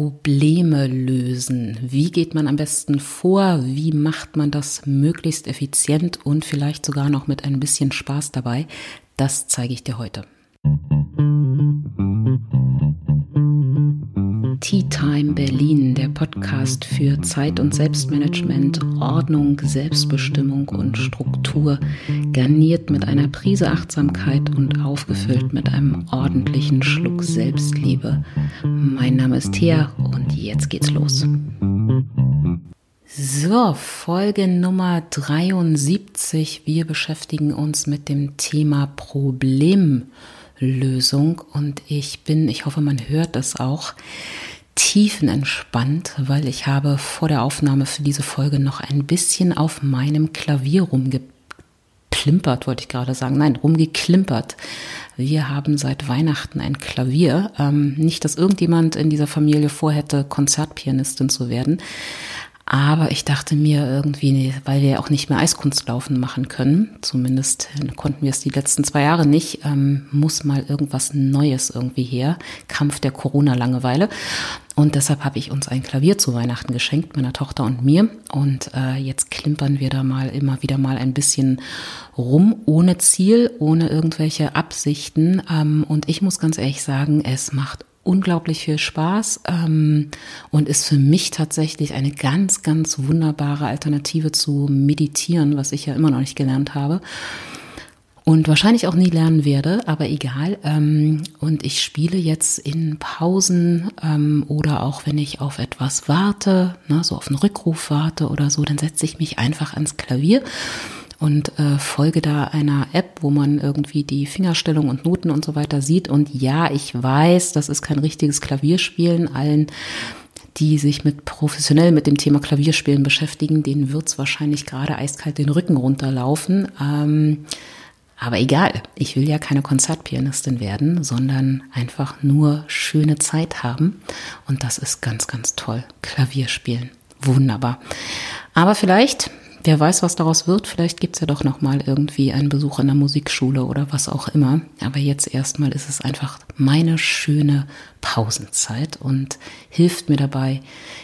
Probleme lösen. Wie geht man am besten vor? Wie macht man das möglichst effizient und vielleicht sogar noch mit ein bisschen Spaß dabei? Das zeige ich dir heute. Tea Time Berlin, der Podcast für Zeit- und Selbstmanagement, Ordnung, Selbstbestimmung und Struktur, garniert mit einer Prise Achtsamkeit und aufgefüllt mit einem ordentlichen Schluck Selbstliebe. Mein Name ist Thea und jetzt geht's los. So, Folge Nummer 73. Wir beschäftigen uns mit dem Thema Problemlösung und ich bin, ich hoffe, man hört das auch, tiefenentspannt, weil ich habe vor der Aufnahme für diese Folge noch ein bisschen auf meinem Klavier rumgeplimpert, wollte ich gerade sagen. Nein, rumgeklimpert. Wir haben seit Weihnachten ein Klavier. Ähm, nicht, dass irgendjemand in dieser Familie vorhätte, Konzertpianistin zu werden. Aber ich dachte mir irgendwie, weil wir auch nicht mehr Eiskunstlaufen machen können, zumindest konnten wir es die letzten zwei Jahre nicht, ähm, muss mal irgendwas Neues irgendwie her. Kampf der Corona-Langeweile. Und deshalb habe ich uns ein Klavier zu Weihnachten geschenkt, meiner Tochter und mir. Und äh, jetzt klimpern wir da mal immer wieder mal ein bisschen rum, ohne Ziel, ohne irgendwelche Absichten. Ähm, und ich muss ganz ehrlich sagen, es macht unglaublich viel Spaß ähm, und ist für mich tatsächlich eine ganz, ganz wunderbare Alternative zu meditieren, was ich ja immer noch nicht gelernt habe und wahrscheinlich auch nie lernen werde, aber egal. Ähm, und ich spiele jetzt in Pausen ähm, oder auch wenn ich auf etwas warte, ne, so auf einen Rückruf warte oder so, dann setze ich mich einfach ans Klavier und äh, folge da einer App, wo man irgendwie die Fingerstellung und Noten und so weiter sieht. Und ja, ich weiß, das ist kein richtiges Klavierspielen. Allen, die sich mit professionell mit dem Thema Klavierspielen beschäftigen, denen wird's wahrscheinlich gerade eiskalt den Rücken runterlaufen. Ähm, aber egal, ich will ja keine Konzertpianistin werden, sondern einfach nur schöne Zeit haben. Und das ist ganz, ganz toll. Klavierspielen. Wunderbar. Aber vielleicht wer weiß, was daraus wird. Vielleicht gibt's ja doch noch mal irgendwie einen Besuch in der Musikschule oder was auch immer. Aber jetzt erstmal ist es einfach meine schöne Pausenzeit und hilft mir dabei,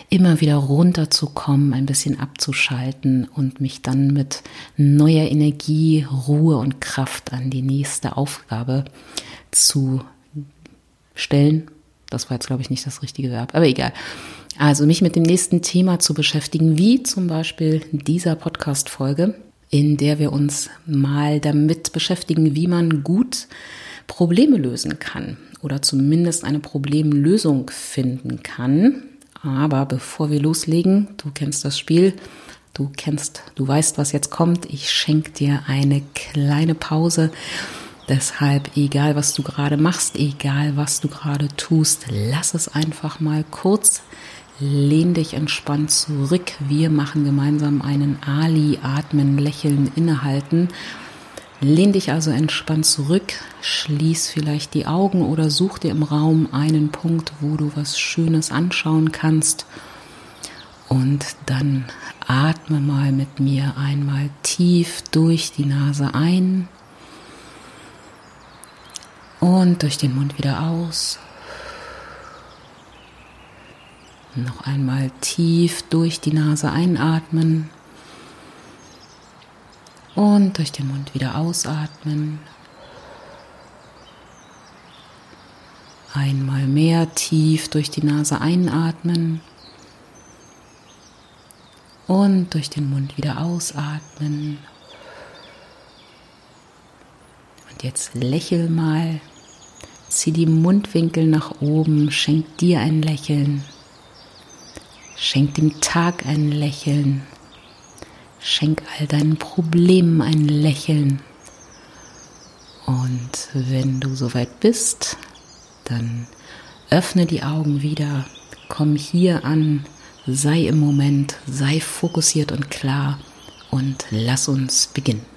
immer wieder runterzukommen, ein bisschen abzuschalten und mich dann mit neuer Energie, Ruhe und Kraft an die nächste Aufgabe zu stellen. Das war jetzt, glaube ich, nicht das richtige Verb, aber egal. Also mich mit dem nächsten Thema zu beschäftigen, wie zum Beispiel dieser Podcast-Folge, in der wir uns mal damit beschäftigen, wie man gut Probleme lösen kann oder zumindest eine Problemlösung finden kann. Aber bevor wir loslegen, du kennst das Spiel, du kennst, du weißt, was jetzt kommt. Ich schenke dir eine kleine Pause. Deshalb, egal was du gerade machst, egal was du gerade tust, lass es einfach mal kurz Lehn dich entspannt zurück. Wir machen gemeinsam einen Ali, atmen, lächeln, innehalten. Lehn dich also entspannt zurück, schließ vielleicht die Augen oder such dir im Raum einen Punkt, wo du was Schönes anschauen kannst. Und dann atme mal mit mir einmal tief durch die Nase ein und durch den Mund wieder aus. Noch einmal tief durch die Nase einatmen und durch den Mund wieder ausatmen. Einmal mehr tief durch die Nase einatmen und durch den Mund wieder ausatmen. Und jetzt lächel mal, zieh die Mundwinkel nach oben, schenk dir ein Lächeln. Schenk dem Tag ein Lächeln. Schenk all deinen Problemen ein Lächeln. Und wenn du soweit bist, dann öffne die Augen wieder, komm hier an, sei im Moment, sei fokussiert und klar und lass uns beginnen.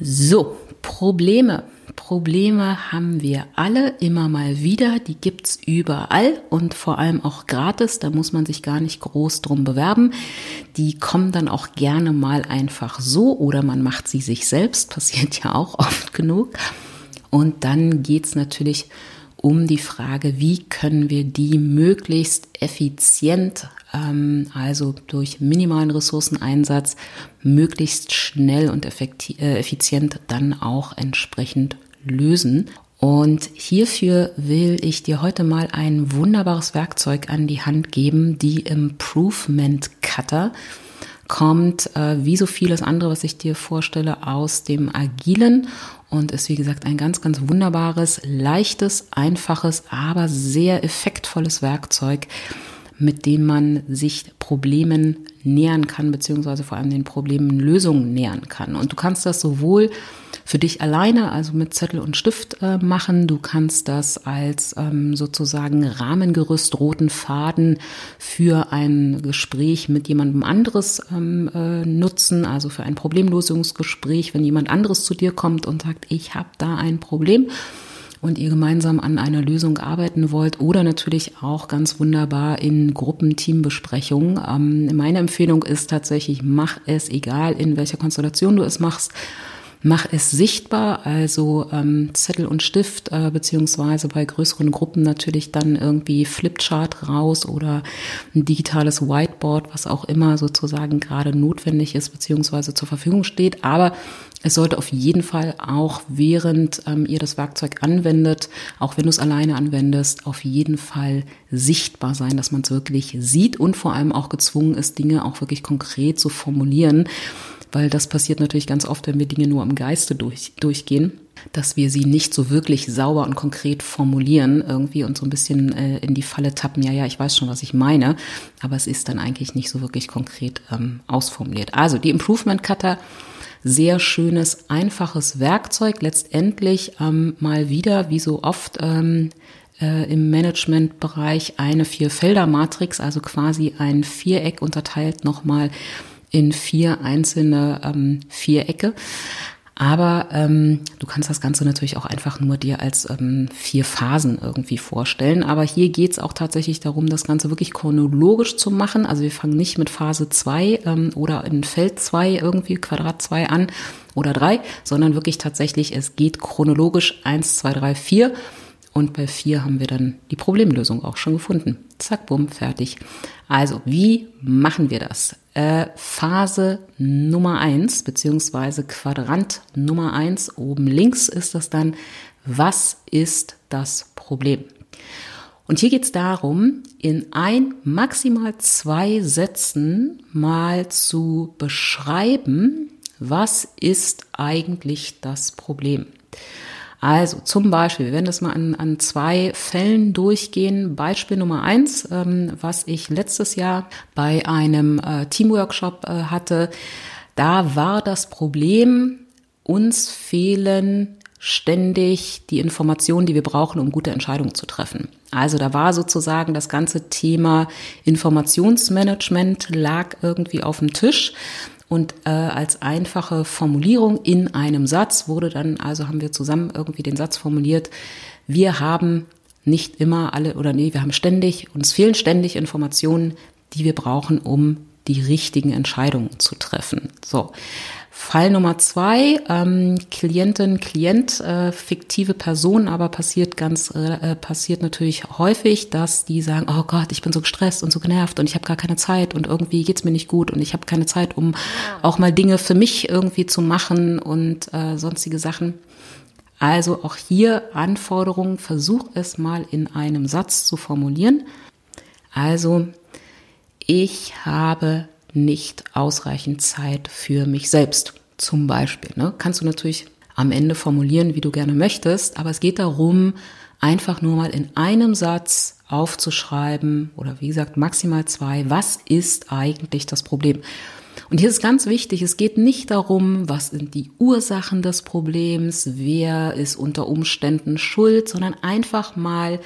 So, Probleme. Probleme haben wir alle immer mal wieder, die gibt's überall und vor allem auch gratis, da muss man sich gar nicht groß drum bewerben. Die kommen dann auch gerne mal einfach so oder man macht sie sich selbst, passiert ja auch oft genug. Und dann geht's natürlich um die Frage, wie können wir die möglichst effizient, also durch minimalen Ressourceneinsatz, möglichst schnell und äh, effizient dann auch entsprechend lösen. Und hierfür will ich dir heute mal ein wunderbares Werkzeug an die Hand geben, die Improvement Cutter kommt, äh, wie so vieles andere, was ich dir vorstelle, aus dem Agilen und ist, wie gesagt, ein ganz, ganz wunderbares, leichtes, einfaches, aber sehr effektvolles Werkzeug, mit dem man sich Problemen nähern kann, beziehungsweise vor allem den Problemen Lösungen nähern kann. Und du kannst das sowohl für dich alleine, also mit Zettel und Stift äh, machen. Du kannst das als ähm, sozusagen Rahmengerüst, roten Faden für ein Gespräch mit jemandem anderes ähm, äh, nutzen, also für ein Problemlösungsgespräch, wenn jemand anderes zu dir kommt und sagt, ich habe da ein Problem und ihr gemeinsam an einer Lösung arbeiten wollt oder natürlich auch ganz wunderbar in Gruppenteambesprechungen. Ähm, meine Empfehlung ist tatsächlich, mach es, egal in welcher Konstellation du es machst, Mach es sichtbar, also ähm, Zettel und Stift, äh, beziehungsweise bei größeren Gruppen natürlich dann irgendwie Flipchart raus oder ein digitales Whiteboard, was auch immer sozusagen gerade notwendig ist, beziehungsweise zur Verfügung steht. Aber es sollte auf jeden Fall auch, während ähm, ihr das Werkzeug anwendet, auch wenn du es alleine anwendest, auf jeden Fall sichtbar sein, dass man es wirklich sieht und vor allem auch gezwungen ist, Dinge auch wirklich konkret zu formulieren weil das passiert natürlich ganz oft, wenn wir Dinge nur im Geiste durch, durchgehen, dass wir sie nicht so wirklich sauber und konkret formulieren irgendwie und so ein bisschen äh, in die Falle tappen, ja, ja, ich weiß schon, was ich meine, aber es ist dann eigentlich nicht so wirklich konkret ähm, ausformuliert. Also die Improvement Cutter, sehr schönes, einfaches Werkzeug, letztendlich ähm, mal wieder, wie so oft, ähm, äh, im Managementbereich eine Vier-Felder-Matrix, also quasi ein Viereck unterteilt nochmal in vier einzelne ähm, Vierecke. Aber ähm, du kannst das Ganze natürlich auch einfach nur dir als ähm, vier Phasen irgendwie vorstellen. Aber hier geht's auch tatsächlich darum, das Ganze wirklich chronologisch zu machen. Also wir fangen nicht mit Phase zwei ähm, oder in Feld zwei irgendwie Quadrat zwei an oder drei, sondern wirklich tatsächlich, es geht chronologisch eins, zwei, drei, vier. Und bei vier haben wir dann die Problemlösung auch schon gefunden. Zack, bumm, fertig. Also, wie machen wir das? Äh, Phase Nummer eins beziehungsweise Quadrant Nummer eins oben links ist das dann, was ist das Problem? Und hier geht es darum, in ein, maximal zwei Sätzen mal zu beschreiben, was ist eigentlich das Problem. Also zum Beispiel, wir werden das mal an, an zwei Fällen durchgehen. Beispiel Nummer eins, ähm, was ich letztes Jahr bei einem äh, Teamworkshop äh, hatte. Da war das Problem, uns fehlen ständig die Informationen, die wir brauchen, um gute Entscheidungen zu treffen. Also da war sozusagen das ganze Thema Informationsmanagement lag irgendwie auf dem Tisch und äh, als einfache Formulierung in einem Satz wurde dann, also haben wir zusammen irgendwie den Satz formuliert, wir haben nicht immer alle oder nee, wir haben ständig, uns fehlen ständig Informationen, die wir brauchen, um die richtigen Entscheidungen zu treffen. So. Fall Nummer zwei, ähm, Klientin, Klient, äh, fiktive Person, aber passiert ganz, äh, passiert natürlich häufig, dass die sagen, oh Gott, ich bin so gestresst und so genervt und ich habe gar keine Zeit und irgendwie geht's mir nicht gut und ich habe keine Zeit, um auch mal Dinge für mich irgendwie zu machen und äh, sonstige Sachen. Also auch hier Anforderungen, versuch es mal in einem Satz zu formulieren. Also, ich habe nicht ausreichend Zeit für mich selbst. Zum Beispiel. Ne? Kannst du natürlich am Ende formulieren, wie du gerne möchtest, aber es geht darum, einfach nur mal in einem Satz aufzuschreiben oder wie gesagt maximal zwei, was ist eigentlich das Problem? Und hier ist ganz wichtig, es geht nicht darum, was sind die Ursachen des Problems, wer ist unter Umständen schuld, sondern einfach mal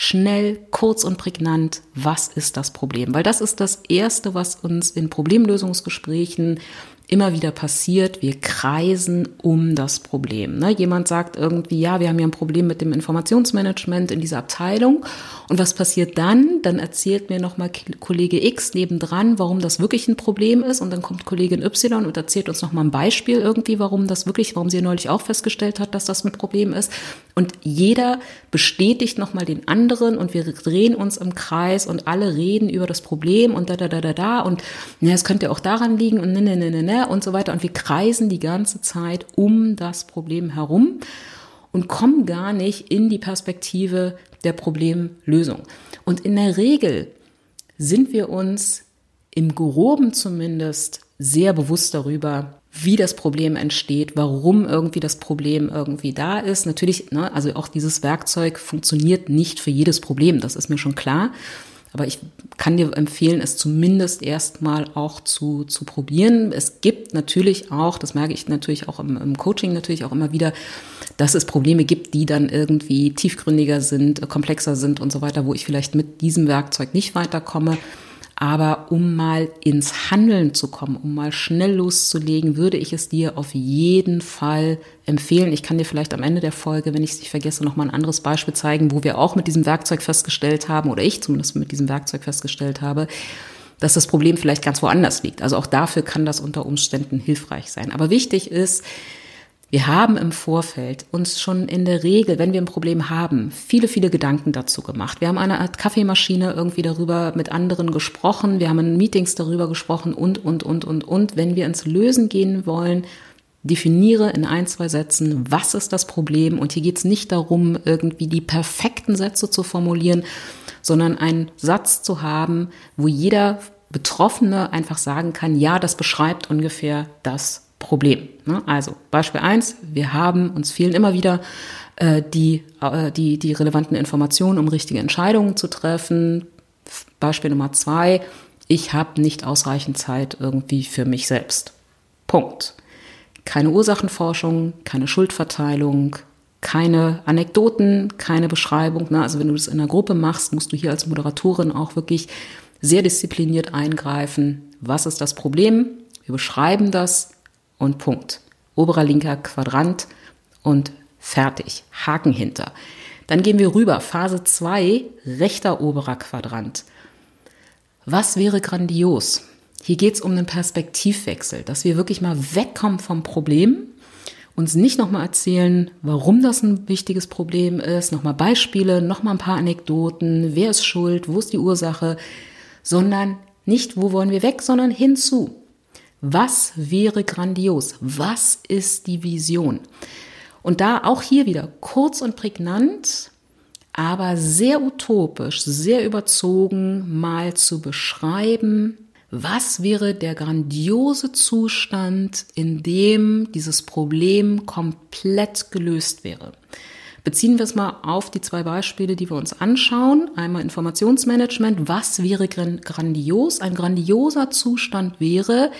schnell, kurz und prägnant, was ist das Problem? Weil das ist das Erste, was uns in Problemlösungsgesprächen immer wieder passiert. Wir kreisen um das Problem. Ne? Jemand sagt irgendwie, ja, wir haben ja ein Problem mit dem Informationsmanagement in dieser Abteilung. Und was passiert dann? Dann erzählt mir nochmal Kollege X nebendran, warum das wirklich ein Problem ist. Und dann kommt Kollegin Y und erzählt uns nochmal ein Beispiel irgendwie, warum das wirklich, warum sie neulich auch festgestellt hat, dass das ein Problem ist. Und jeder bestätigt nochmal den anderen und wir drehen uns im Kreis und alle reden über das Problem und da, da, da, da, da und ne, es könnte auch daran liegen und ne, ne, ne, ne, ne und so weiter. Und wir kreisen die ganze Zeit um das Problem herum und kommen gar nicht in die Perspektive der Problemlösung. Und in der Regel sind wir uns im Groben zumindest sehr bewusst darüber, wie das Problem entsteht, warum irgendwie das Problem irgendwie da ist. Natürlich, ne, also auch dieses Werkzeug funktioniert nicht für jedes Problem, das ist mir schon klar. Aber ich kann dir empfehlen, es zumindest erstmal auch zu, zu probieren. Es gibt natürlich auch, das merke ich natürlich auch im, im Coaching natürlich auch immer wieder, dass es Probleme gibt, die dann irgendwie tiefgründiger sind, komplexer sind und so weiter, wo ich vielleicht mit diesem Werkzeug nicht weiterkomme. Aber um mal ins Handeln zu kommen, um mal schnell loszulegen, würde ich es dir auf jeden Fall empfehlen. Ich kann dir vielleicht am Ende der Folge, wenn ich es nicht vergesse, noch mal ein anderes Beispiel zeigen, wo wir auch mit diesem Werkzeug festgestellt haben, oder ich zumindest mit diesem Werkzeug festgestellt habe, dass das Problem vielleicht ganz woanders liegt. Also auch dafür kann das unter Umständen hilfreich sein. Aber wichtig ist, wir haben im Vorfeld uns schon in der Regel, wenn wir ein Problem haben, viele, viele Gedanken dazu gemacht. Wir haben eine Art Kaffeemaschine irgendwie darüber mit anderen gesprochen. Wir haben in Meetings darüber gesprochen und, und, und, und, und. Wenn wir ins Lösen gehen wollen, definiere in ein, zwei Sätzen, was ist das Problem. Und hier geht es nicht darum, irgendwie die perfekten Sätze zu formulieren, sondern einen Satz zu haben, wo jeder Betroffene einfach sagen kann, ja, das beschreibt ungefähr das Problem. Ne? Also Beispiel eins: wir haben, uns fehlen immer wieder äh, die, äh, die, die relevanten Informationen, um richtige Entscheidungen zu treffen. Beispiel Nummer zwei, ich habe nicht ausreichend Zeit irgendwie für mich selbst. Punkt. Keine Ursachenforschung, keine Schuldverteilung, keine Anekdoten, keine Beschreibung. Ne? Also wenn du das in einer Gruppe machst, musst du hier als Moderatorin auch wirklich sehr diszipliniert eingreifen. Was ist das Problem? Wir beschreiben das, und Punkt. Oberer linker Quadrant und fertig. Haken hinter. Dann gehen wir rüber. Phase 2, rechter oberer Quadrant. Was wäre grandios? Hier geht es um einen Perspektivwechsel, dass wir wirklich mal wegkommen vom Problem, uns nicht nochmal erzählen, warum das ein wichtiges Problem ist, nochmal Beispiele, nochmal ein paar Anekdoten, wer ist schuld, wo ist die Ursache, sondern nicht, wo wollen wir weg, sondern hinzu. Was wäre grandios? Was ist die Vision? Und da auch hier wieder kurz und prägnant, aber sehr utopisch, sehr überzogen mal zu beschreiben, was wäre der grandiose Zustand, in dem dieses Problem komplett gelöst wäre. Beziehen wir es mal auf die zwei Beispiele, die wir uns anschauen. Einmal Informationsmanagement. Was wäre grandios? Ein grandioser Zustand wäre,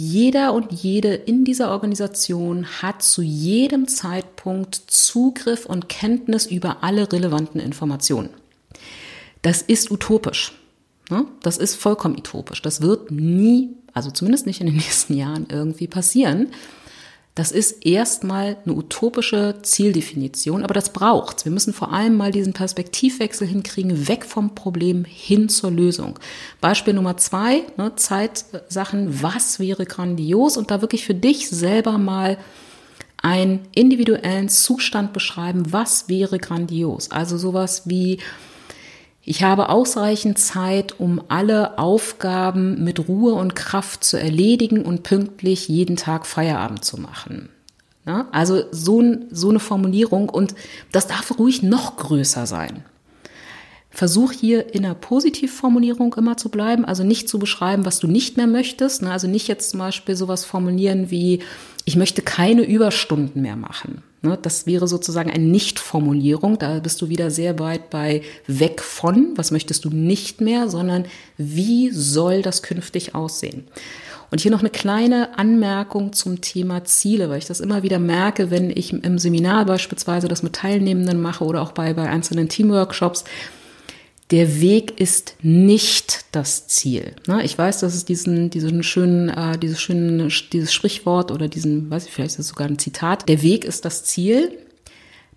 jeder und jede in dieser Organisation hat zu jedem Zeitpunkt Zugriff und Kenntnis über alle relevanten Informationen. Das ist utopisch. Ne? Das ist vollkommen utopisch. Das wird nie, also zumindest nicht in den nächsten Jahren irgendwie passieren. Das ist erstmal eine utopische Zieldefinition, aber das braucht's. Wir müssen vor allem mal diesen Perspektivwechsel hinkriegen, weg vom Problem hin zur Lösung. Beispiel Nummer zwei, ne, Zeitsachen, was wäre grandios und da wirklich für dich selber mal einen individuellen Zustand beschreiben, was wäre grandios. Also sowas wie, ich habe ausreichend Zeit, um alle Aufgaben mit Ruhe und Kraft zu erledigen und pünktlich jeden Tag Feierabend zu machen. Ja, also so, so eine Formulierung und das darf ruhig noch größer sein. Versuch hier in einer Positivformulierung immer zu bleiben, also nicht zu beschreiben, was du nicht mehr möchtest. Also nicht jetzt zum Beispiel sowas formulieren wie, ich möchte keine Überstunden mehr machen. Ne, das wäre sozusagen eine Nicht-Formulierung. Da bist du wieder sehr weit bei weg von, was möchtest du nicht mehr, sondern wie soll das künftig aussehen? Und hier noch eine kleine Anmerkung zum Thema Ziele, weil ich das immer wieder merke, wenn ich im Seminar beispielsweise das mit Teilnehmenden mache oder auch bei, bei einzelnen Teamworkshops, der Weg ist nicht das Ziel. Ne? Ich weiß, dass es diesen, diesen schönen, äh, dieses schöne, dieses Sprichwort oder diesen, weiß ich, vielleicht ist es sogar ein Zitat. Der Weg ist das Ziel.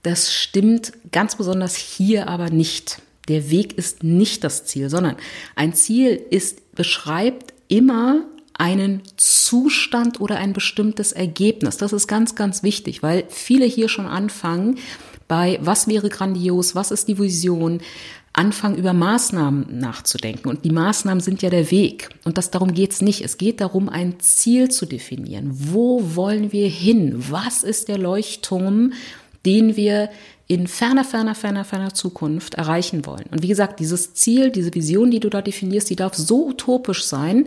Das stimmt ganz besonders hier aber nicht. Der Weg ist nicht das Ziel, sondern ein Ziel ist, beschreibt immer einen Zustand oder ein bestimmtes Ergebnis. Das ist ganz, ganz wichtig, weil viele hier schon anfangen bei, was wäre grandios, was ist die Vision, anfangen über Maßnahmen nachzudenken. Und die Maßnahmen sind ja der Weg. Und das darum geht's nicht. Es geht darum, ein Ziel zu definieren. Wo wollen wir hin? Was ist der Leuchtturm, den wir in ferner, ferner, ferner, ferner Zukunft erreichen wollen? Und wie gesagt, dieses Ziel, diese Vision, die du da definierst, die darf so utopisch sein,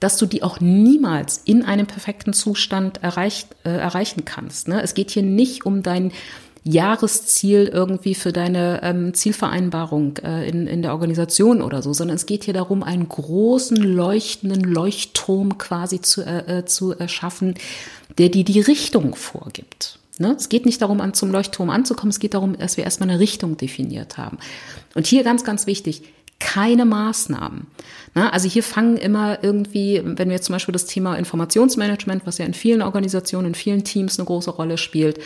dass du die auch niemals in einem perfekten Zustand erreicht, äh, erreichen kannst. Ne? Es geht hier nicht um dein Jahresziel irgendwie für deine ähm, Zielvereinbarung äh, in, in der Organisation oder so, sondern es geht hier darum, einen großen leuchtenden Leuchtturm quasi zu, äh, äh zu erschaffen, der dir die Richtung vorgibt. Ne? Es geht nicht darum, an, zum Leuchtturm anzukommen, es geht darum, dass wir erstmal eine Richtung definiert haben. Und hier ganz, ganz wichtig, keine Maßnahmen. Na, also hier fangen immer irgendwie, wenn wir jetzt zum Beispiel das Thema Informationsmanagement, was ja in vielen Organisationen, in vielen Teams eine große Rolle spielt,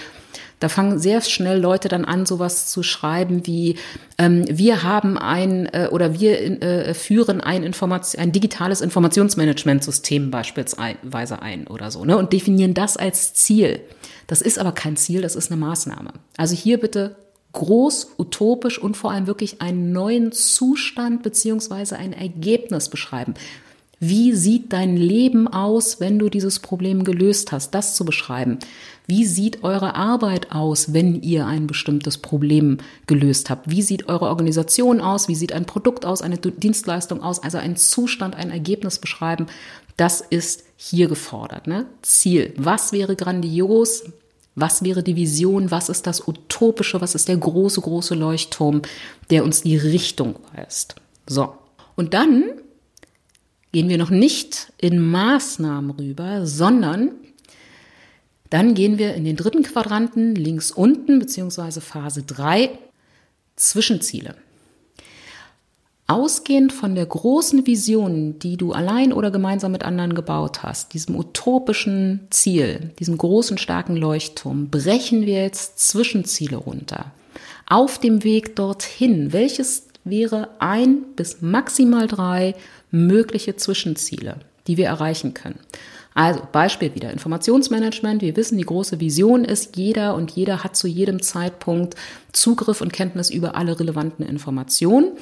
da fangen sehr schnell Leute dann an, sowas zu schreiben wie ähm, wir haben ein äh, oder wir äh, führen ein, Information, ein digitales Informationsmanagementsystem beispielsweise ein oder so ne, und definieren das als Ziel. Das ist aber kein Ziel, das ist eine Maßnahme. Also hier bitte groß, utopisch und vor allem wirklich einen neuen Zustand beziehungsweise ein Ergebnis beschreiben. Wie sieht dein Leben aus, wenn du dieses Problem gelöst hast? Das zu beschreiben. Wie sieht eure Arbeit aus, wenn ihr ein bestimmtes Problem gelöst habt? Wie sieht eure Organisation aus? Wie sieht ein Produkt aus, eine Dienstleistung aus? Also ein Zustand, ein Ergebnis beschreiben. Das ist hier gefordert. Ne? Ziel. Was wäre grandios? Was wäre die Vision? Was ist das Utopische? Was ist der große, große Leuchtturm, der uns die Richtung weist? So. Und dann gehen wir noch nicht in Maßnahmen rüber, sondern dann gehen wir in den dritten Quadranten links unten, beziehungsweise Phase 3, Zwischenziele. Ausgehend von der großen Vision, die du allein oder gemeinsam mit anderen gebaut hast, diesem utopischen Ziel, diesem großen, starken Leuchtturm, brechen wir jetzt Zwischenziele runter. Auf dem Weg dorthin, welches wäre ein bis maximal drei mögliche Zwischenziele, die wir erreichen können? Also Beispiel wieder Informationsmanagement. Wir wissen, die große Vision ist, jeder und jeder hat zu jedem Zeitpunkt Zugriff und Kenntnis über alle relevanten Informationen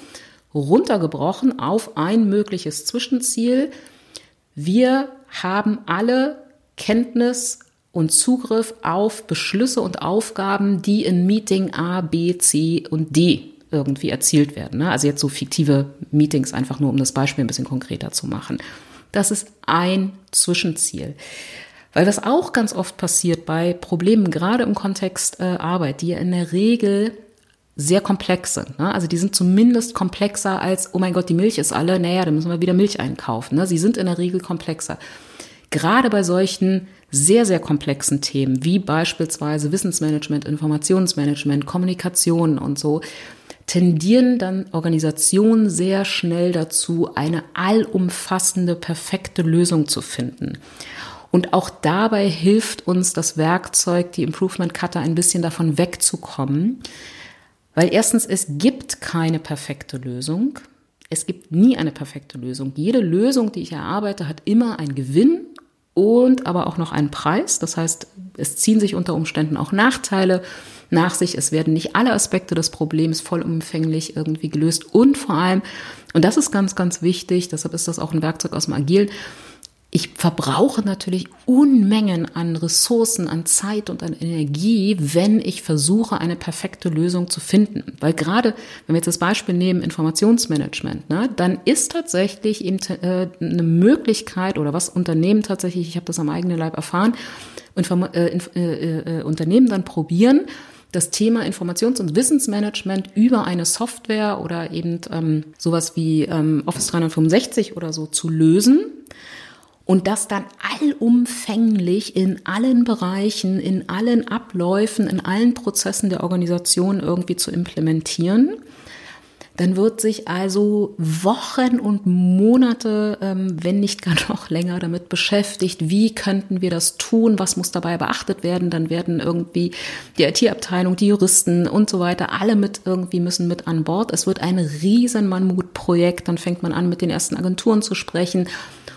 runtergebrochen auf ein mögliches Zwischenziel. Wir haben alle Kenntnis und Zugriff auf Beschlüsse und Aufgaben, die in Meeting A, B, C und D irgendwie erzielt werden. Ne? Also jetzt so fiktive Meetings, einfach nur um das Beispiel ein bisschen konkreter zu machen. Das ist ein Zwischenziel. Weil was auch ganz oft passiert bei Problemen, gerade im Kontext äh, Arbeit, die ja in der Regel sehr komplex sind. Ne? Also die sind zumindest komplexer als, oh mein Gott, die Milch ist alle, naja, dann müssen wir wieder Milch einkaufen. Ne? Sie sind in der Regel komplexer. Gerade bei solchen sehr, sehr komplexen Themen, wie beispielsweise Wissensmanagement, Informationsmanagement, Kommunikation und so, tendieren dann Organisationen sehr schnell dazu, eine allumfassende, perfekte Lösung zu finden. Und auch dabei hilft uns das Werkzeug, die Improvement Cutter, ein bisschen davon wegzukommen, weil erstens, es gibt keine perfekte Lösung. Es gibt nie eine perfekte Lösung. Jede Lösung, die ich erarbeite, hat immer einen Gewinn und aber auch noch einen Preis. Das heißt, es ziehen sich unter Umständen auch Nachteile nach sich. Es werden nicht alle Aspekte des Problems vollumfänglich irgendwie gelöst. Und vor allem, und das ist ganz, ganz wichtig, deshalb ist das auch ein Werkzeug aus dem Agilen, ich verbrauche natürlich Unmengen an Ressourcen, an Zeit und an Energie, wenn ich versuche, eine perfekte Lösung zu finden. Weil gerade, wenn wir jetzt das Beispiel nehmen, Informationsmanagement, ne, dann ist tatsächlich eben, äh, eine Möglichkeit oder was Unternehmen tatsächlich, ich habe das am eigenen Leib erfahren, Inform äh, äh, äh, Unternehmen dann probieren, das Thema Informations- und Wissensmanagement über eine Software oder eben ähm, sowas wie ähm, Office 365 oder so zu lösen und das dann allumfänglich in allen Bereichen, in allen Abläufen, in allen Prozessen der Organisation irgendwie zu implementieren. Dann wird sich also Wochen und Monate, ähm, wenn nicht gar noch länger, damit beschäftigt, wie könnten wir das tun, was muss dabei beachtet werden. Dann werden irgendwie die IT-Abteilung, die Juristen und so weiter, alle mit irgendwie müssen mit an Bord. Es wird ein riesen Mammutprojekt. Dann fängt man an, mit den ersten Agenturen zu sprechen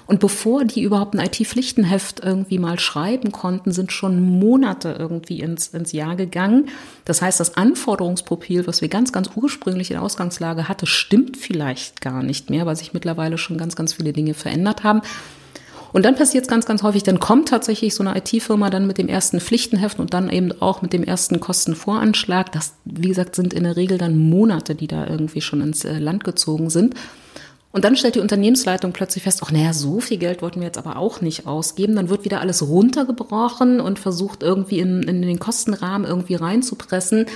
Und bevor die überhaupt ein IT-Pflichtenheft irgendwie mal schreiben konnten, sind schon Monate irgendwie ins, ins Jahr gegangen. Das heißt, das Anforderungsprofil, was wir ganz, ganz ursprünglich in der Ausgangslage hatte, stimmt vielleicht gar nicht mehr, weil sich mittlerweile schon ganz, ganz viele Dinge verändert haben. Und dann passiert es ganz, ganz häufig, dann kommt tatsächlich so eine IT-Firma dann mit dem ersten Pflichtenheft und dann eben auch mit dem ersten Kostenvoranschlag. Das, wie gesagt, sind in der Regel dann Monate, die da irgendwie schon ins äh, Land gezogen sind. Und dann stellt die Unternehmensleitung plötzlich fest, ach naja, so viel Geld wollten wir jetzt aber auch nicht ausgeben. Dann wird wieder alles runtergebrochen und versucht irgendwie in, in den Kostenrahmen irgendwie reinzupressen.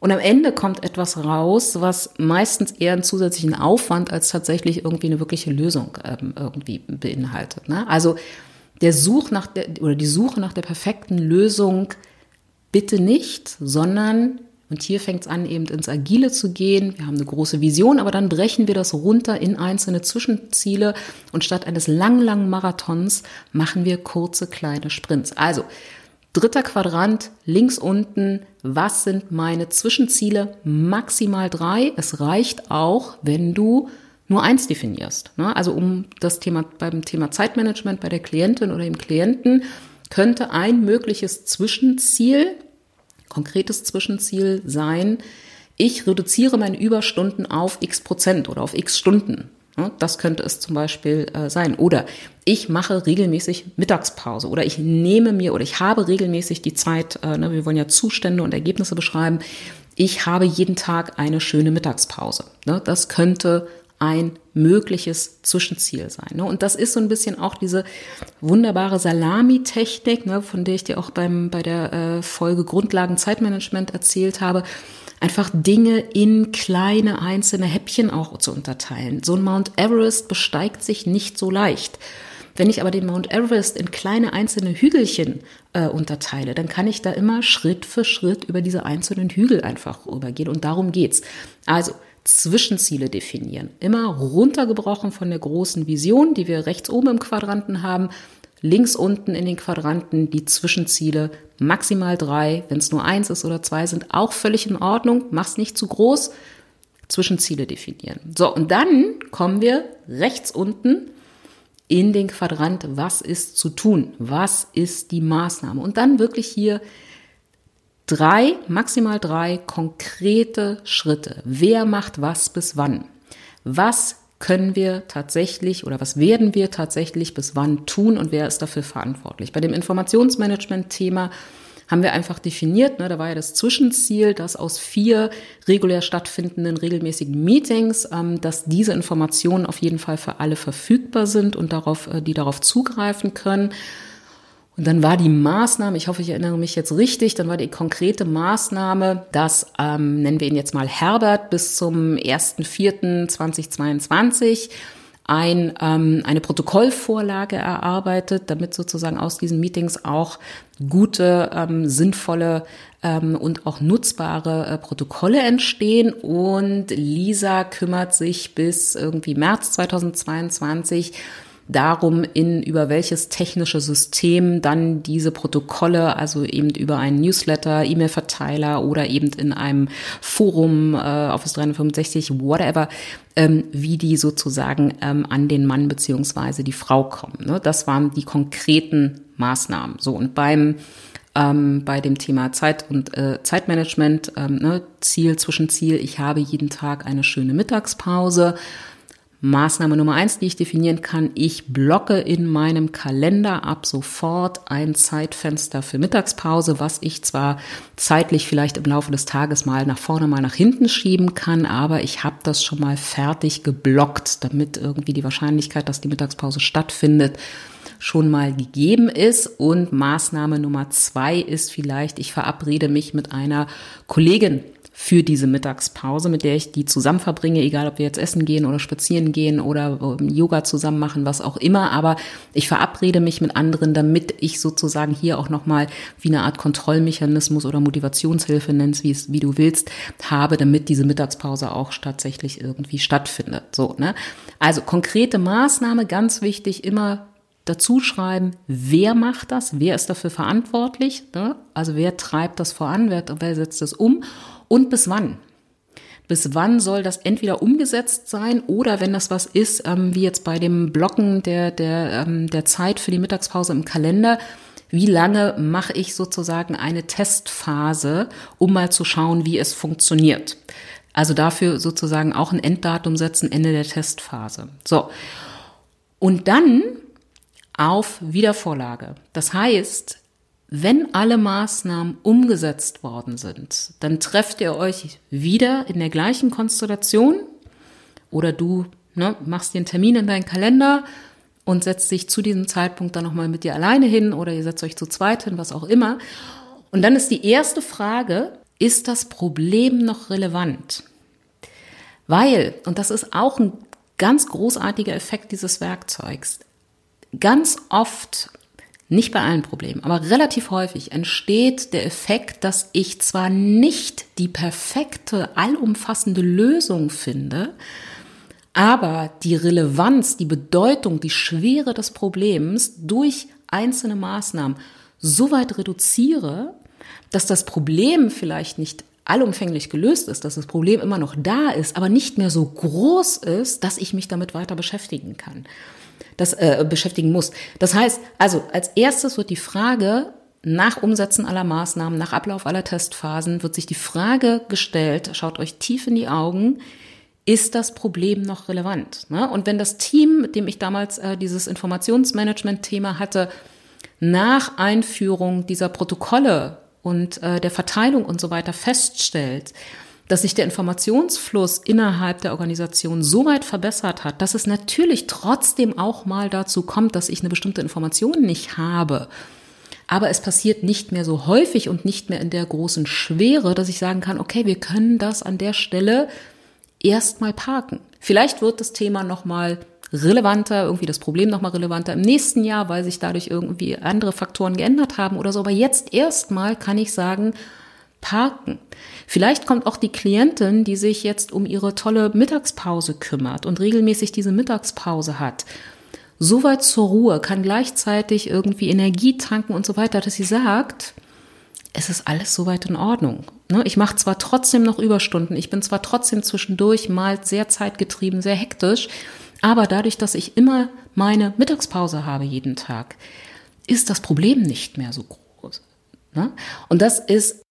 Und am Ende kommt etwas raus, was meistens eher einen zusätzlichen Aufwand als tatsächlich irgendwie eine wirkliche Lösung ähm, irgendwie beinhaltet. Ne? Also der Such nach der oder die Suche nach der perfekten Lösung bitte nicht, sondern und hier fängt es an, eben ins Agile zu gehen. Wir haben eine große Vision, aber dann brechen wir das runter in einzelne Zwischenziele und statt eines langen, langen Marathons machen wir kurze, kleine Sprints. Also, dritter Quadrant, links unten, was sind meine Zwischenziele? Maximal drei. Es reicht auch, wenn du nur eins definierst. Ne? Also um das Thema beim Thema Zeitmanagement bei der Klientin oder dem Klienten könnte ein mögliches Zwischenziel konkretes Zwischenziel sein, ich reduziere meine Überstunden auf x Prozent oder auf x Stunden. Das könnte es zum Beispiel äh, sein. Oder ich mache regelmäßig Mittagspause oder ich nehme mir oder ich habe regelmäßig die Zeit, äh, ne, wir wollen ja Zustände und Ergebnisse beschreiben, ich habe jeden Tag eine schöne Mittagspause. Ne? Das könnte ein mögliches Zwischenziel sein. Ne? Und das ist so ein bisschen auch diese wunderbare Salami-Technik, ne, von der ich dir auch beim, bei der äh, Folge Grundlagen Zeitmanagement erzählt habe. Einfach Dinge in kleine einzelne Häppchen auch zu unterteilen. So ein Mount Everest besteigt sich nicht so leicht. Wenn ich aber den Mount Everest in kleine einzelne Hügelchen äh, unterteile, dann kann ich da immer Schritt für Schritt über diese einzelnen Hügel einfach rübergehen. Und darum geht's. Also Zwischenziele definieren. Immer runtergebrochen von der großen Vision, die wir rechts oben im Quadranten haben, links unten in den Quadranten die Zwischenziele, maximal drei, wenn es nur eins ist oder zwei sind, auch völlig in Ordnung, mach's nicht zu groß, Zwischenziele definieren. So, und dann kommen wir rechts unten in den Quadrant, was ist zu tun, was ist die Maßnahme und dann wirklich hier drei, maximal drei konkrete Schritte. Wer macht was bis wann? Was können wir tatsächlich oder was werden wir tatsächlich bis wann tun und wer ist dafür verantwortlich? Bei dem Informationsmanagement-Thema haben wir einfach definiert, ne, da war ja das Zwischenziel, dass aus vier regulär stattfindenden regelmäßigen Meetings, ähm, dass diese Informationen auf jeden Fall für alle verfügbar sind und darauf, äh, die darauf zugreifen können. Und dann war die Maßnahme, ich hoffe, ich erinnere mich jetzt richtig, dann war die konkrete Maßnahme, dass, ähm, nennen wir ihn jetzt mal Herbert, bis zum 1.4.2022 ein, ähm, eine Protokollvorlage erarbeitet, damit sozusagen aus diesen Meetings auch gute, ähm, sinnvolle ähm, und auch nutzbare äh, Protokolle entstehen. Und Lisa kümmert sich bis irgendwie März 2022 darum, in über welches technische System dann diese Protokolle, also eben über einen Newsletter, E-Mail-Verteiler oder eben in einem Forum, äh, Office 365, whatever, ähm, wie die sozusagen ähm, an den Mann beziehungsweise die Frau kommen. Ne? Das waren die konkreten Maßnahmen. So und beim ähm, bei dem Thema Zeit und äh, Zeitmanagement, ähm, ne, Ziel zwischen Ziel, ich habe jeden Tag eine schöne Mittagspause. Maßnahme Nummer eins, die ich definieren kann, ich blocke in meinem Kalender ab sofort ein Zeitfenster für Mittagspause, was ich zwar zeitlich vielleicht im Laufe des Tages mal nach vorne, mal nach hinten schieben kann, aber ich habe das schon mal fertig geblockt, damit irgendwie die Wahrscheinlichkeit, dass die Mittagspause stattfindet, schon mal gegeben ist. Und Maßnahme Nummer zwei ist vielleicht, ich verabrede mich mit einer Kollegin für diese Mittagspause, mit der ich die zusammen verbringe, egal ob wir jetzt essen gehen oder spazieren gehen oder ähm, Yoga zusammen machen, was auch immer. Aber ich verabrede mich mit anderen, damit ich sozusagen hier auch nochmal wie eine Art Kontrollmechanismus oder Motivationshilfe nennst, wie es, wie du willst, habe, damit diese Mittagspause auch tatsächlich irgendwie stattfindet. So, ne? Also konkrete Maßnahme, ganz wichtig, immer dazu schreiben, wer macht das, wer ist dafür verantwortlich, ne? also wer treibt das voran, wer, wer setzt das um und bis wann? bis wann soll das entweder umgesetzt sein oder wenn das was ist, ähm, wie jetzt bei dem Blocken der, der, ähm, der Zeit für die Mittagspause im Kalender, wie lange mache ich sozusagen eine Testphase, um mal zu schauen, wie es funktioniert. Also dafür sozusagen auch ein Enddatum setzen, Ende der Testphase. So. Und dann auf Wiedervorlage. Das heißt, wenn alle Maßnahmen umgesetzt worden sind, dann trefft ihr euch wieder in der gleichen Konstellation oder du ne, machst einen Termin in deinen Kalender und setzt dich zu diesem Zeitpunkt dann nochmal mit dir alleine hin oder ihr setzt euch zu zweit hin, was auch immer. Und dann ist die erste Frage, ist das Problem noch relevant? Weil, und das ist auch ein ganz großartiger Effekt dieses Werkzeugs, ganz oft nicht bei allen Problemen, aber relativ häufig entsteht der Effekt, dass ich zwar nicht die perfekte, allumfassende Lösung finde, aber die Relevanz, die Bedeutung, die Schwere des Problems durch einzelne Maßnahmen so weit reduziere, dass das Problem vielleicht nicht allumfänglich gelöst ist, dass das Problem immer noch da ist, aber nicht mehr so groß ist, dass ich mich damit weiter beschäftigen kann das äh, beschäftigen muss. Das heißt, also als erstes wird die Frage nach Umsetzen aller Maßnahmen, nach Ablauf aller Testphasen, wird sich die Frage gestellt, schaut euch tief in die Augen, ist das Problem noch relevant? Ne? Und wenn das Team, mit dem ich damals äh, dieses Informationsmanagement-Thema hatte, nach Einführung dieser Protokolle und äh, der Verteilung und so weiter feststellt, dass sich der Informationsfluss innerhalb der Organisation so weit verbessert hat, dass es natürlich trotzdem auch mal dazu kommt, dass ich eine bestimmte Information nicht habe. Aber es passiert nicht mehr so häufig und nicht mehr in der großen Schwere, dass ich sagen kann, okay, wir können das an der Stelle erstmal parken. Vielleicht wird das Thema nochmal relevanter, irgendwie das Problem nochmal relevanter im nächsten Jahr, weil sich dadurch irgendwie andere Faktoren geändert haben oder so. Aber jetzt erstmal kann ich sagen, parken. Vielleicht kommt auch die Klientin, die sich jetzt um ihre tolle Mittagspause kümmert und regelmäßig diese Mittagspause hat, so weit zur Ruhe, kann gleichzeitig irgendwie Energie tanken und so weiter, dass sie sagt, es ist alles soweit in Ordnung. Ne, ich mache zwar trotzdem noch Überstunden, ich bin zwar trotzdem zwischendurch mal sehr zeitgetrieben, sehr hektisch, aber dadurch, dass ich immer meine Mittagspause habe jeden Tag, ist das Problem nicht mehr so groß. Ne? Und das ist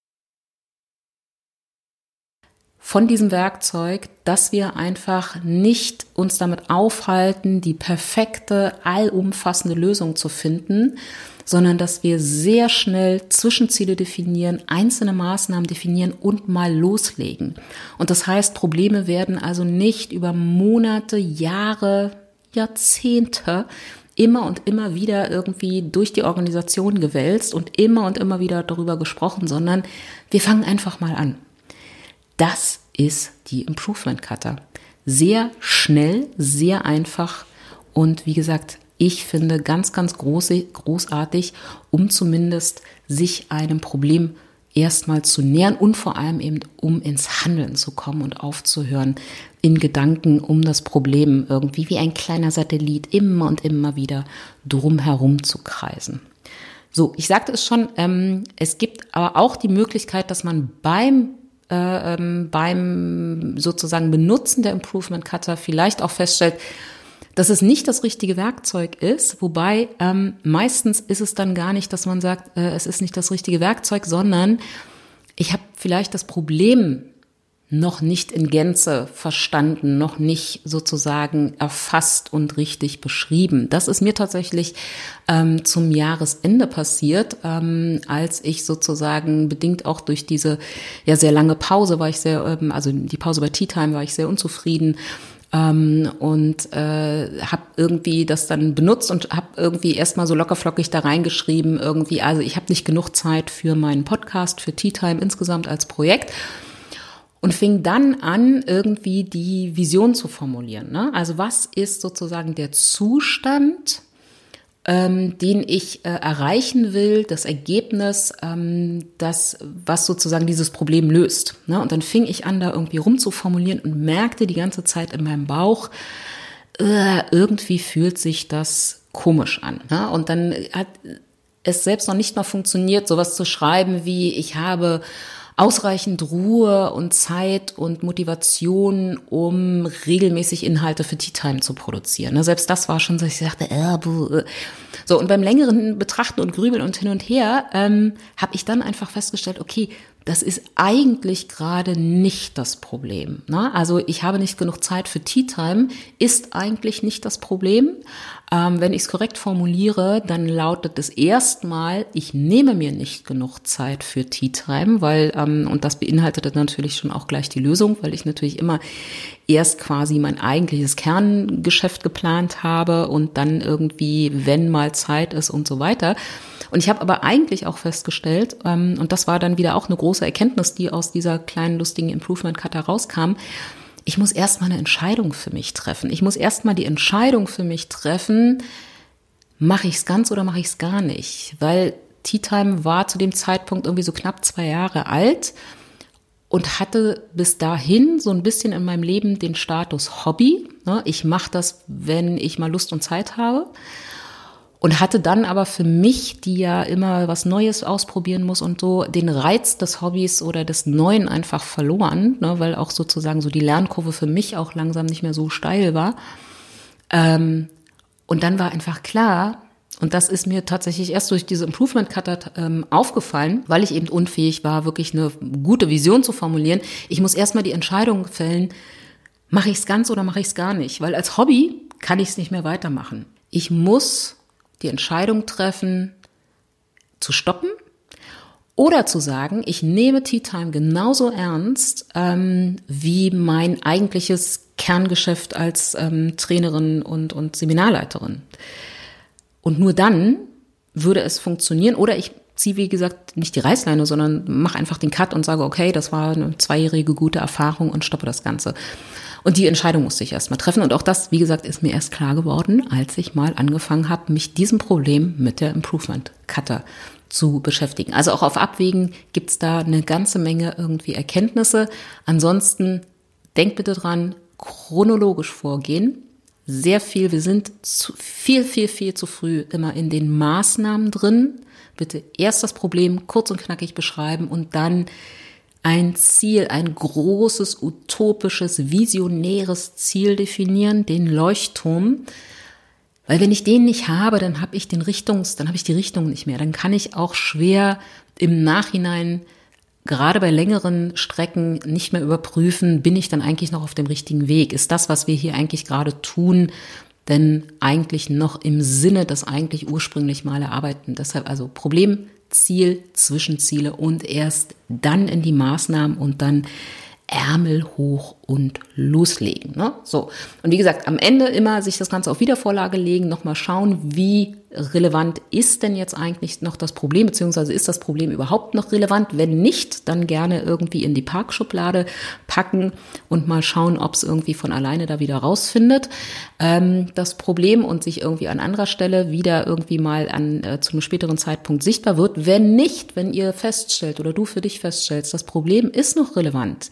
von diesem Werkzeug, dass wir einfach nicht uns damit aufhalten, die perfekte, allumfassende Lösung zu finden, sondern dass wir sehr schnell Zwischenziele definieren, einzelne Maßnahmen definieren und mal loslegen. Und das heißt, Probleme werden also nicht über Monate, Jahre, Jahrzehnte immer und immer wieder irgendwie durch die Organisation gewälzt und immer und immer wieder darüber gesprochen, sondern wir fangen einfach mal an. Das ist die Improvement Cutter. Sehr schnell, sehr einfach und wie gesagt, ich finde ganz, ganz große, großartig, um zumindest sich einem Problem erstmal zu nähern und vor allem eben um ins Handeln zu kommen und aufzuhören, in Gedanken um das Problem irgendwie wie ein kleiner Satellit immer und immer wieder drumherum zu kreisen. So, ich sagte es schon, ähm, es gibt aber auch die Möglichkeit, dass man beim äh, ähm, beim sozusagen Benutzen der Improvement Cutter vielleicht auch feststellt, dass es nicht das richtige Werkzeug ist, wobei ähm, meistens ist es dann gar nicht, dass man sagt, äh, es ist nicht das richtige Werkzeug, sondern ich habe vielleicht das Problem noch nicht in Gänze verstanden, noch nicht sozusagen erfasst und richtig beschrieben. Das ist mir tatsächlich ähm, zum Jahresende passiert, ähm, als ich sozusagen bedingt auch durch diese ja sehr lange Pause war ich sehr, ähm, also die Pause bei Tea Time war ich sehr unzufrieden ähm, und äh, habe irgendwie das dann benutzt und habe irgendwie erstmal so lockerflockig da reingeschrieben irgendwie also ich habe nicht genug Zeit für meinen Podcast für Tea Time insgesamt als Projekt und fing dann an, irgendwie die Vision zu formulieren. Ne? Also was ist sozusagen der Zustand, ähm, den ich äh, erreichen will, das Ergebnis, ähm, das, was sozusagen dieses Problem löst. Ne? Und dann fing ich an, da irgendwie rumzuformulieren und merkte die ganze Zeit in meinem Bauch, äh, irgendwie fühlt sich das komisch an. Ne? Und dann hat es selbst noch nicht mal funktioniert, sowas zu schreiben wie, ich habe ausreichend Ruhe und Zeit und Motivation, um regelmäßig Inhalte für Tea Time zu produzieren. Ne, selbst das war schon so, ich sagte, äh, äh. so und beim längeren Betrachten und Grübeln und hin und her ähm, habe ich dann einfach festgestellt, okay, das ist eigentlich gerade nicht das Problem. Ne? Also ich habe nicht genug Zeit für Tea Time, ist eigentlich nicht das Problem. Ähm, wenn ich es korrekt formuliere, dann lautet es erstmal, ich nehme mir nicht genug Zeit für Tea Time, weil, ähm, und das beinhaltete natürlich schon auch gleich die Lösung, weil ich natürlich immer erst quasi mein eigentliches Kerngeschäft geplant habe und dann irgendwie, wenn mal Zeit ist und so weiter. Und ich habe aber eigentlich auch festgestellt, ähm, und das war dann wieder auch eine große Erkenntnis, die aus dieser kleinen lustigen Improvement Cut herauskam, ich muss erstmal eine Entscheidung für mich treffen. Ich muss erstmal die Entscheidung für mich treffen, mache ich es ganz oder mache ich es gar nicht? Weil Tea Time war zu dem Zeitpunkt irgendwie so knapp zwei Jahre alt und hatte bis dahin so ein bisschen in meinem Leben den Status Hobby. Ne? Ich mache das, wenn ich mal Lust und Zeit habe und hatte dann aber für mich, die ja immer was Neues ausprobieren muss und so, den Reiz des Hobbys oder des Neuen einfach verloren, ne, weil auch sozusagen so die Lernkurve für mich auch langsam nicht mehr so steil war. Ähm, und dann war einfach klar, und das ist mir tatsächlich erst durch diese Improvement Cutter ähm, aufgefallen, weil ich eben unfähig war, wirklich eine gute Vision zu formulieren. Ich muss erstmal die Entscheidung fällen, mache ich es ganz oder mache ich es gar nicht, weil als Hobby kann ich es nicht mehr weitermachen. Ich muss die Entscheidung treffen, zu stoppen oder zu sagen, ich nehme Tea Time genauso ernst ähm, wie mein eigentliches Kerngeschäft als ähm, Trainerin und, und Seminarleiterin. Und nur dann würde es funktionieren. Oder ich ziehe, wie gesagt, nicht die Reißleine, sondern mache einfach den Cut und sage, okay, das war eine zweijährige gute Erfahrung und stoppe das Ganze. Und die Entscheidung musste ich erst mal treffen. Und auch das, wie gesagt, ist mir erst klar geworden, als ich mal angefangen habe, mich diesem Problem mit der Improvement Cutter zu beschäftigen. Also auch auf Abwägen gibt's da eine ganze Menge irgendwie Erkenntnisse. Ansonsten denkt bitte dran, chronologisch vorgehen. Sehr viel, wir sind zu, viel, viel, viel zu früh immer in den Maßnahmen drin. Bitte erst das Problem kurz und knackig beschreiben und dann ein Ziel, ein großes, utopisches, visionäres Ziel definieren, den Leuchtturm. Weil wenn ich den nicht habe, dann habe ich den Richtungs, dann habe ich die Richtung nicht mehr. Dann kann ich auch schwer im Nachhinein gerade bei längeren Strecken nicht mehr überprüfen, bin ich dann eigentlich noch auf dem richtigen Weg? Ist das, was wir hier eigentlich gerade tun, denn eigentlich noch im Sinne des eigentlich ursprünglich mal erarbeiten? Deshalb also Problem Ziel, Zwischenziele und erst dann in die Maßnahmen und dann Ärmel hoch und loslegen. Ne? So. Und wie gesagt, am Ende immer sich das Ganze auf Wiedervorlage legen, nochmal schauen, wie relevant ist denn jetzt eigentlich noch das Problem, beziehungsweise ist das Problem überhaupt noch relevant? Wenn nicht, dann gerne irgendwie in die Parkschublade packen und mal schauen, ob es irgendwie von alleine da wieder rausfindet. Ähm, das Problem und sich irgendwie an anderer Stelle wieder irgendwie mal an äh, zu einem späteren Zeitpunkt sichtbar wird. Wenn nicht, wenn ihr feststellt oder du für dich feststellst, das Problem ist noch relevant,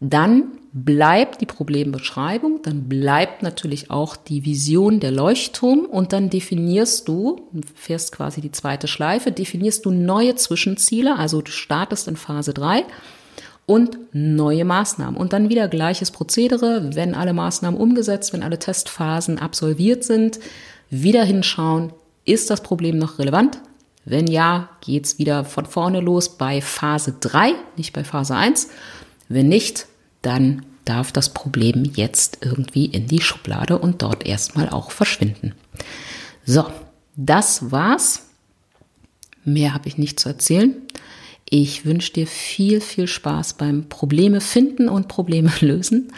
dann bleibt die Problembeschreibung, dann bleibt natürlich auch die Vision der Leuchtturm und dann definierst du, fährst quasi die zweite Schleife, definierst du neue Zwischenziele, also du startest in Phase 3 und neue Maßnahmen. Und dann wieder gleiches Prozedere, wenn alle Maßnahmen umgesetzt, wenn alle Testphasen absolviert sind, wieder hinschauen, ist das Problem noch relevant? Wenn ja, geht's wieder von vorne los bei Phase 3, nicht bei Phase 1. Wenn nicht, dann darf das Problem jetzt irgendwie in die Schublade und dort erstmal auch verschwinden. So, das war's. Mehr habe ich nicht zu erzählen. Ich wünsche dir viel, viel Spaß beim Probleme finden und Probleme lösen.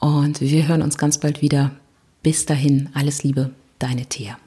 Und wir hören uns ganz bald wieder. Bis dahin, alles Liebe, deine Thea.